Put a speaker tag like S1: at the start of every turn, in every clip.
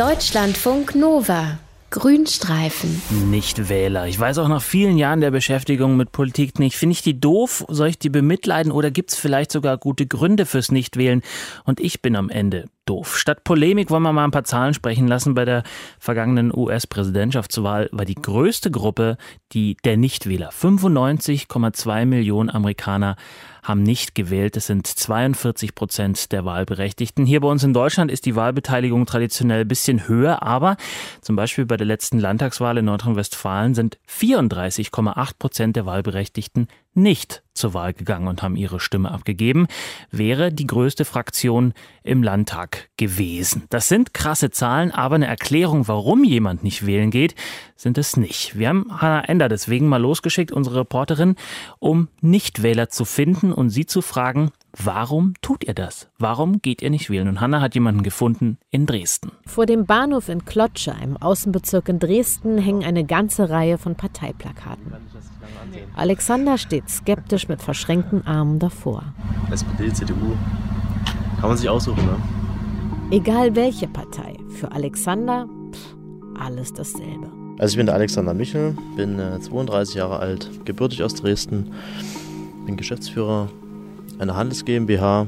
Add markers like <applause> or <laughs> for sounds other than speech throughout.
S1: Deutschlandfunk Nova. Grünstreifen.
S2: Nichtwähler. Ich weiß auch nach vielen Jahren der Beschäftigung mit Politik nicht. Finde ich die doof? Soll ich die bemitleiden? Oder gibt es vielleicht sogar gute Gründe fürs Nichtwählen? Und ich bin am Ende doof. Statt Polemik wollen wir mal ein paar Zahlen sprechen lassen. Bei der vergangenen US-Präsidentschaftswahl war die größte Gruppe die der Nichtwähler. 95,2 Millionen Amerikaner haben nicht gewählt. Das sind 42 Prozent der Wahlberechtigten. Hier bei uns in Deutschland ist die Wahlbeteiligung traditionell ein bisschen höher, aber zum Beispiel bei der letzten Landtagswahl in Nordrhein-Westfalen sind 34,8 Prozent der Wahlberechtigten nicht zur Wahl gegangen und haben ihre Stimme abgegeben, wäre die größte Fraktion im Landtag gewesen. Das sind krasse Zahlen, aber eine Erklärung, warum jemand nicht wählen geht, sind es nicht. Wir haben Hannah Ender deswegen mal losgeschickt, unsere Reporterin, um Nichtwähler zu finden und sie zu fragen, Warum tut ihr das? Warum geht ihr nicht wählen? Und Hanna hat jemanden gefunden in Dresden.
S3: Vor dem Bahnhof in Klotsche, einem Außenbezirk in Dresden, hängen eine ganze Reihe von Parteiplakaten. Alexander steht skeptisch mit verschränkten Armen davor.
S4: SPD, CDU, kann man sich aussuchen, ne?
S3: Egal welche Partei, für Alexander pff, alles dasselbe.
S4: Also ich bin der Alexander Michel, bin 32 äh, Jahre alt, gebürtig aus Dresden, bin Geschäftsführer einer Handels GmbH.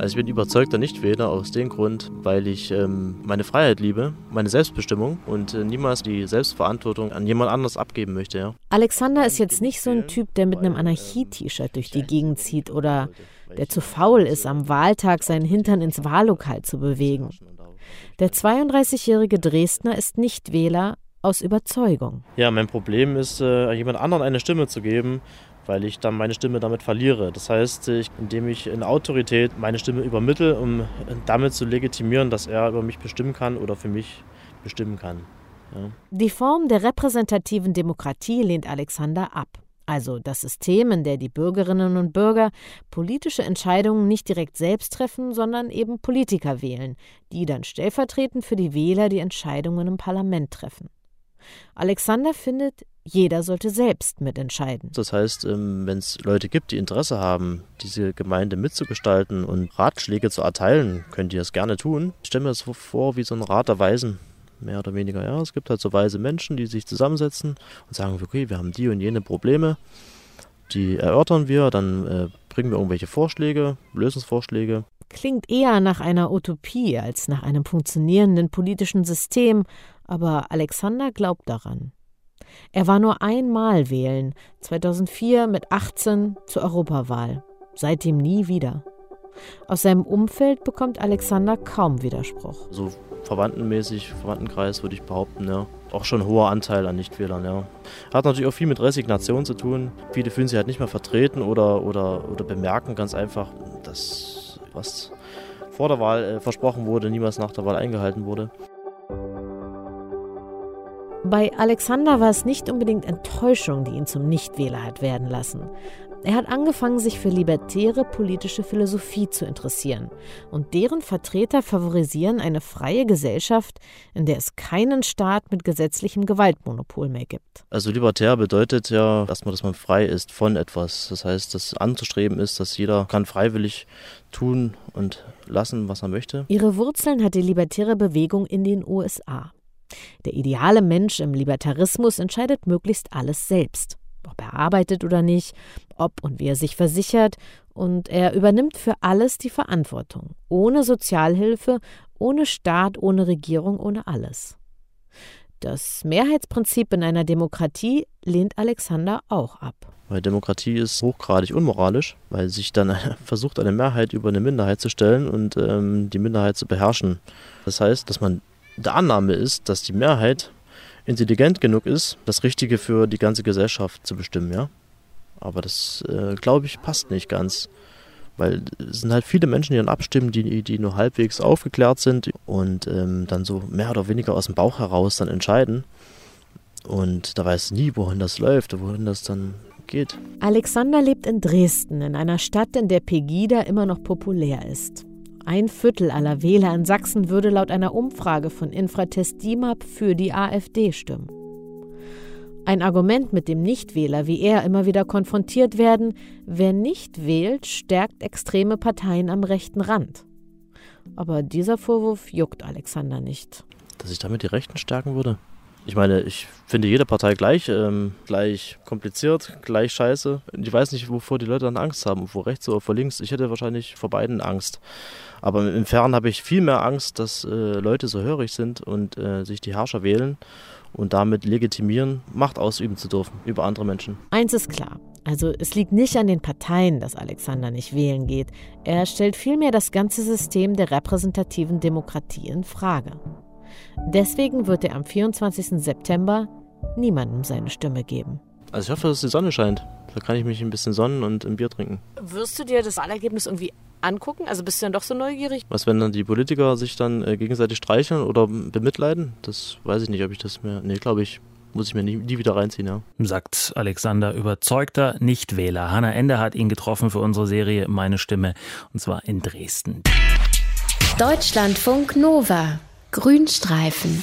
S4: Also ich bin überzeugter Nichtwähler aus dem Grund, weil ich ähm, meine Freiheit liebe, meine Selbstbestimmung und äh, niemals die Selbstverantwortung an jemand anders abgeben möchte. Ja.
S3: Alexander ist jetzt nicht so ein Typ, der mit einem Anarchie-T-Shirt durch die Gegend zieht oder der zu faul ist, am Wahltag seinen Hintern ins Wahllokal zu bewegen. Der 32-jährige Dresdner ist Nichtwähler aus Überzeugung.
S4: Ja, mein Problem ist, äh, jemand anderen eine Stimme zu geben, weil ich dann meine Stimme damit verliere. Das heißt, ich, indem ich in Autorität meine Stimme übermittle, um damit zu legitimieren, dass er über mich bestimmen kann oder für mich bestimmen kann. Ja.
S3: Die Form der repräsentativen Demokratie lehnt Alexander ab. Also das System, in der die Bürgerinnen und Bürger politische Entscheidungen nicht direkt selbst treffen, sondern eben Politiker wählen, die dann stellvertretend für die Wähler die Entscheidungen im Parlament treffen. Alexander findet, jeder sollte selbst mitentscheiden.
S4: Das heißt, ähm, wenn es Leute gibt, die Interesse haben, diese Gemeinde mitzugestalten und Ratschläge zu erteilen, könnt ihr es gerne tun. Ich stelle mir das vor wie so ein Rat der Weisen. Mehr oder weniger, ja. Es gibt halt so weise Menschen, die sich zusammensetzen und sagen, okay, wir haben die und jene Probleme. Die erörtern wir, dann äh, bringen wir irgendwelche Vorschläge, Lösungsvorschläge.
S3: Klingt eher nach einer Utopie als nach einem funktionierenden politischen System, aber Alexander glaubt daran. Er war nur einmal wählen, 2004 mit 18 zur Europawahl. Seitdem nie wieder. Aus seinem Umfeld bekommt Alexander kaum Widerspruch.
S4: So verwandtenmäßig, Verwandtenkreis würde ich behaupten, ja. Auch schon ein hoher Anteil an Nichtwählern, ja. Hat natürlich auch viel mit Resignation zu tun. Viele fühlen sich halt nicht mehr vertreten oder, oder, oder bemerken ganz einfach, dass was vor der Wahl äh, versprochen wurde, niemals nach der Wahl eingehalten wurde.
S3: Bei Alexander war es nicht unbedingt Enttäuschung, die ihn zum Nichtwähler hat werden lassen. Er hat angefangen, sich für libertäre politische Philosophie zu interessieren. Und deren Vertreter favorisieren eine freie Gesellschaft, in der es keinen Staat mit gesetzlichem Gewaltmonopol mehr gibt.
S4: Also libertär bedeutet ja erstmal, dass man frei ist von etwas. Das heißt, dass anzustreben ist, dass jeder kann freiwillig tun und lassen, was er möchte.
S3: Ihre Wurzeln hat die libertäre Bewegung in den USA. Der ideale Mensch im Libertarismus entscheidet möglichst alles selbst, ob er arbeitet oder nicht, ob und wie er sich versichert, und er übernimmt für alles die Verantwortung, ohne Sozialhilfe, ohne Staat, ohne Regierung, ohne alles. Das Mehrheitsprinzip in einer Demokratie lehnt Alexander auch ab.
S4: Weil Demokratie ist hochgradig unmoralisch, weil sich dann <laughs> versucht, eine Mehrheit über eine Minderheit zu stellen und ähm, die Minderheit zu beherrschen. Das heißt, dass man der Annahme ist, dass die Mehrheit intelligent genug ist, das Richtige für die ganze Gesellschaft zu bestimmen, ja. Aber das, äh, glaube ich, passt nicht ganz. Weil es sind halt viele Menschen, die dann abstimmen, die, die nur halbwegs aufgeklärt sind und ähm, dann so mehr oder weniger aus dem Bauch heraus dann entscheiden. Und da weiß nie, wohin das läuft, wohin das dann geht.
S3: Alexander lebt in Dresden, in einer Stadt, in der Pegida immer noch populär ist. Ein Viertel aller Wähler in Sachsen würde laut einer Umfrage von Infratest DIMAP für die AfD stimmen. Ein Argument, mit dem Nichtwähler wie er immer wieder konfrontiert werden, wer nicht wählt, stärkt extreme Parteien am rechten Rand. Aber dieser Vorwurf juckt Alexander nicht.
S4: Dass ich damit die Rechten stärken würde? Ich meine, ich finde jede Partei gleich, ähm, gleich kompliziert, gleich scheiße. Ich weiß nicht, wovor die Leute dann Angst haben, vor rechts oder vor links. Ich hätte wahrscheinlich vor beiden Angst. Aber im Fern habe ich viel mehr Angst, dass äh, Leute so hörig sind und äh, sich die Herrscher wählen und damit legitimieren, Macht ausüben zu dürfen über andere Menschen.
S3: Eins ist klar. Also es liegt nicht an den Parteien, dass Alexander nicht wählen geht. Er stellt vielmehr das ganze System der repräsentativen Demokratie in Frage. Deswegen wird er am 24. September niemandem seine Stimme geben.
S4: Also ich hoffe, dass die Sonne scheint. Da kann ich mich ein bisschen sonnen und ein Bier trinken.
S3: Wirst du dir das Wahlergebnis irgendwie angucken? Also bist du dann doch so neugierig?
S4: Was, wenn dann die Politiker sich dann äh, gegenseitig streicheln oder bemitleiden? Das weiß ich nicht, ob ich das mehr. Nee, glaube ich. Muss ich mir nie, nie wieder reinziehen, ja.
S2: Sagt Alexander, überzeugter Nichtwähler. Hanna Ende hat ihn getroffen für unsere Serie Meine Stimme, und zwar in Dresden.
S1: Deutschlandfunk Nova Grünstreifen